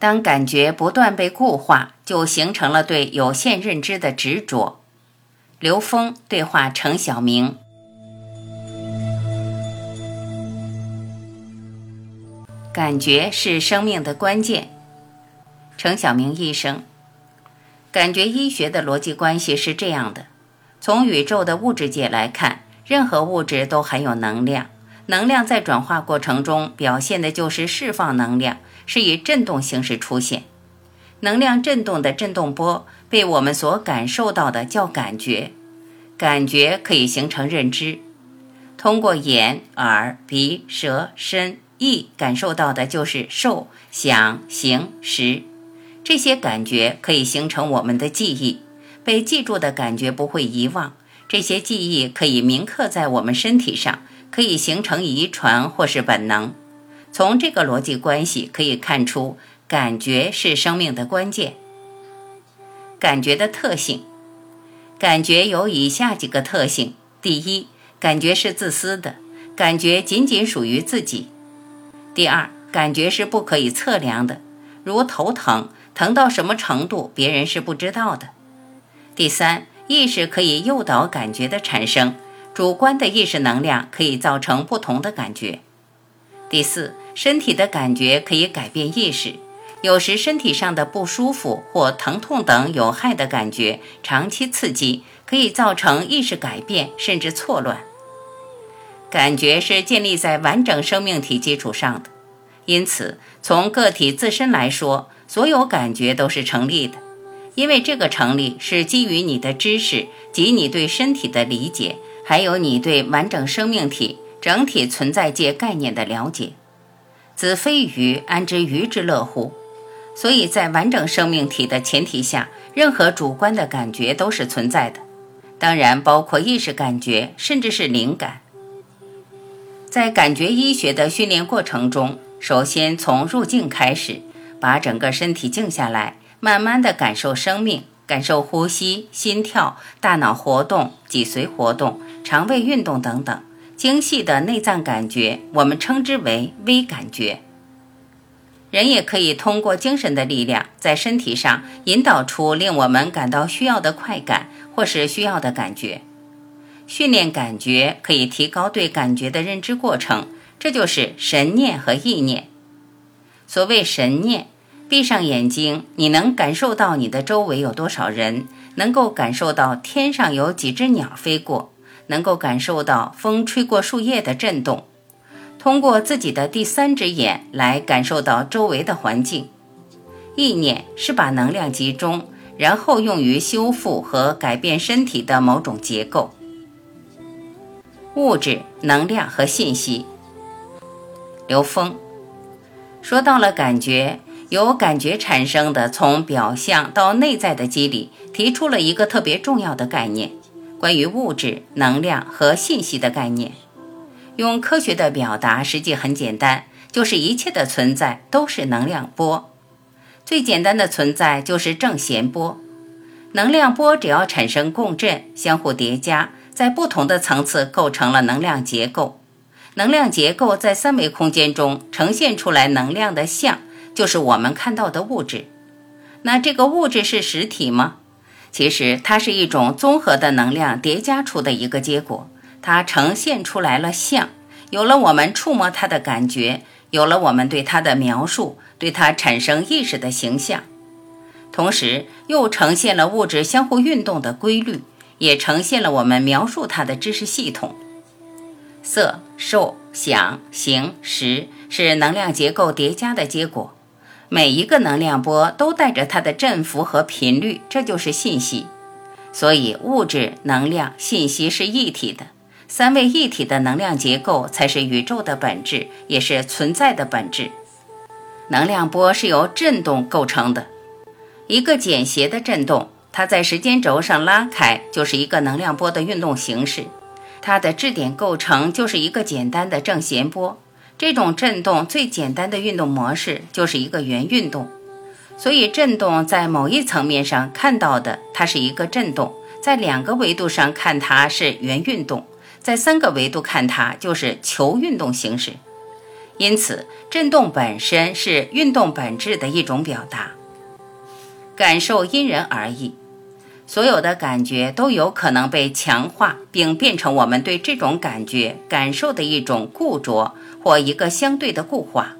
当感觉不断被固化，就形成了对有限认知的执着。刘峰对话程晓明。感觉是生命的关键。程晓明医生，感觉医学的逻辑关系是这样的：从宇宙的物质界来看，任何物质都含有能量，能量在转化过程中表现的就是释放能量，是以振动形式出现。能量振动的振动波被我们所感受到的叫感觉，感觉可以形成认知，通过眼、耳、鼻、舌、身、意感受到的就是受、想、行、识。这些感觉可以形成我们的记忆，被记住的感觉不会遗忘。这些记忆可以铭刻在我们身体上，可以形成遗传或是本能。从这个逻辑关系可以看出，感觉是生命的关键。感觉的特性，感觉有以下几个特性：第一，感觉是自私的，感觉仅仅属于自己；第二，感觉是不可以测量的，如头疼。疼到什么程度，别人是不知道的。第三，意识可以诱导感觉的产生，主观的意识能量可以造成不同的感觉。第四，身体的感觉可以改变意识，有时身体上的不舒服或疼痛等有害的感觉，长期刺激可以造成意识改变甚至错乱。感觉是建立在完整生命体基础上的，因此从个体自身来说。所有感觉都是成立的，因为这个成立是基于你的知识及你对身体的理解，还有你对完整生命体整体存在界概念的了解。子非鱼，安知鱼之乐乎？所以在完整生命体的前提下，任何主观的感觉都是存在的，当然包括意识感觉，甚至是灵感。在感觉医学的训练过程中，首先从入境开始。把整个身体静下来，慢慢的感受生命，感受呼吸、心跳、大脑活动、脊髓活动、肠胃运动等等精细的内脏感觉，我们称之为微感觉。人也可以通过精神的力量，在身体上引导出令我们感到需要的快感或是需要的感觉。训练感觉可以提高对感觉的认知过程，这就是神念和意念。所谓神念，闭上眼睛，你能感受到你的周围有多少人，能够感受到天上有几只鸟飞过，能够感受到风吹过树叶的震动。通过自己的第三只眼来感受到周围的环境。意念是把能量集中，然后用于修复和改变身体的某种结构。物质、能量和信息。刘峰。说到了感觉，由感觉产生的从表象到内在的机理，提出了一个特别重要的概念，关于物质、能量和信息的概念。用科学的表达，实际很简单，就是一切的存在都是能量波。最简单的存在就是正弦波。能量波只要产生共振，相互叠加，在不同的层次构成了能量结构。能量结构在三维空间中呈现出来，能量的像就是我们看到的物质。那这个物质是实体吗？其实它是一种综合的能量叠加出的一个结果。它呈现出来了像，有了我们触摸它的感觉，有了我们对它的描述，对它产生意识的形象，同时又呈现了物质相互运动的规律，也呈现了我们描述它的知识系统。色、受、想、行、识是能量结构叠加的结果，每一个能量波都带着它的振幅和频率，这就是信息。所以，物质、能量、信息是一体的，三位一体的能量结构才是宇宙的本质，也是存在的本质。能量波是由振动构成的，一个简谐的振动，它在时间轴上拉开，就是一个能量波的运动形式。它的质点构成就是一个简单的正弦波。这种振动最简单的运动模式就是一个圆运动。所以，振动在某一层面上看到的，它是一个振动；在两个维度上看，它是圆运动；在三个维度看，它就是球运动形式。因此，振动本身是运动本质的一种表达。感受因人而异。所有的感觉都有可能被强化，并变成我们对这种感觉感受的一种固着或一个相对的固化。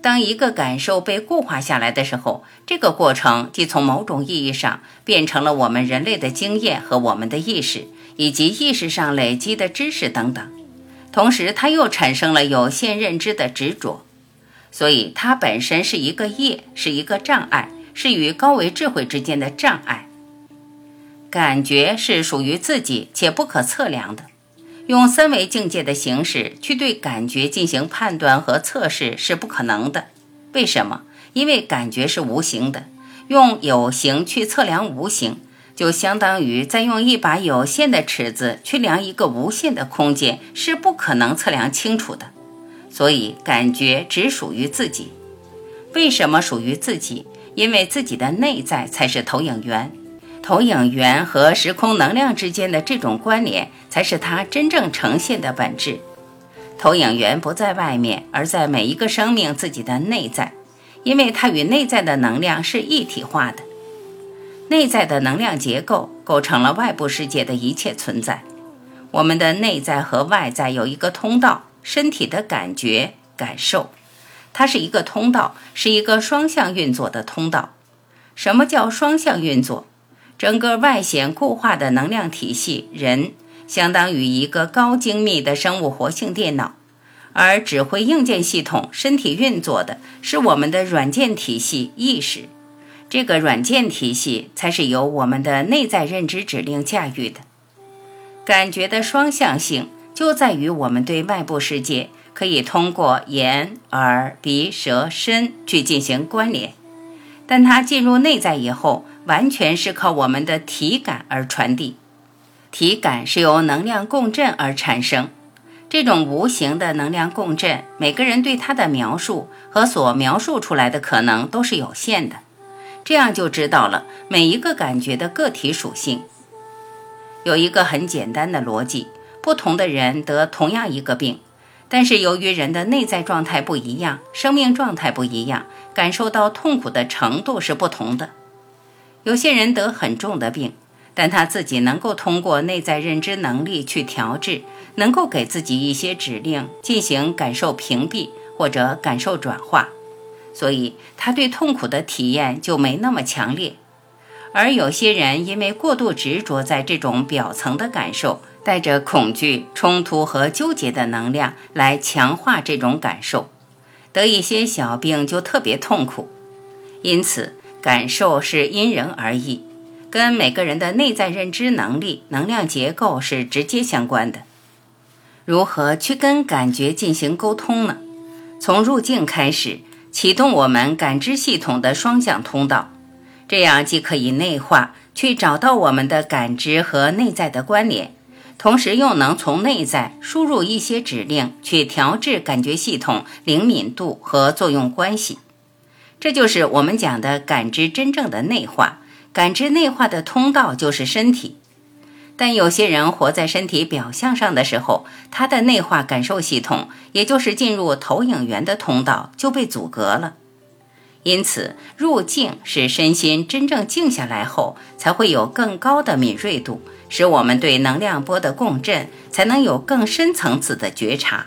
当一个感受被固化下来的时候，这个过程即从某种意义上变成了我们人类的经验和我们的意识，以及意识上累积的知识等等。同时，它又产生了有限认知的执着，所以它本身是一个业，是一个障碍，是与高维智慧之间的障碍。感觉是属于自己且不可测量的，用三维境界的形式去对感觉进行判断和测试是不可能的。为什么？因为感觉是无形的，用有形去测量无形，就相当于在用一把有限的尺子去量一个无限的空间，是不可能测量清楚的。所以，感觉只属于自己。为什么属于自己？因为自己的内在才是投影源。投影源和时空能量之间的这种关联，才是它真正呈现的本质。投影源不在外面，而在每一个生命自己的内在，因为它与内在的能量是一体化的。内在的能量结构构成了外部世界的一切存在。我们的内在和外在有一个通道，身体的感觉、感受，它是一个通道，是一个双向运作的通道。什么叫双向运作？整个外显固化的能量体系，人相当于一个高精密的生物活性电脑，而指挥硬件系统身体运作的是我们的软件体系意识。这个软件体系才是由我们的内在认知指令驾驭的。感觉的双向性就在于我们对外部世界可以通过眼、耳、鼻、舌、身去进行关联，但它进入内在以后。完全是靠我们的体感而传递，体感是由能量共振而产生。这种无形的能量共振，每个人对它的描述和所描述出来的可能都是有限的。这样就知道了每一个感觉的个体属性。有一个很简单的逻辑：不同的人得同样一个病，但是由于人的内在状态不一样，生命状态不一样，感受到痛苦的程度是不同的。有些人得很重的病，但他自己能够通过内在认知能力去调治，能够给自己一些指令进行感受屏蔽或者感受转化，所以他对痛苦的体验就没那么强烈。而有些人因为过度执着在这种表层的感受，带着恐惧、冲突和纠结的能量来强化这种感受，得一些小病就特别痛苦，因此。感受是因人而异，跟每个人的内在认知能力、能量结构是直接相关的。如何去跟感觉进行沟通呢？从入境开始，启动我们感知系统的双向通道，这样既可以内化，去找到我们的感知和内在的关联，同时又能从内在输入一些指令，去调制感觉系统灵敏度和作用关系。这就是我们讲的感知真正的内化，感知内化的通道就是身体。但有些人活在身体表象上的时候，他的内化感受系统，也就是进入投影源的通道就被阻隔了。因此，入静是身心真正静下来后，才会有更高的敏锐度，使我们对能量波的共振才能有更深层次的觉察。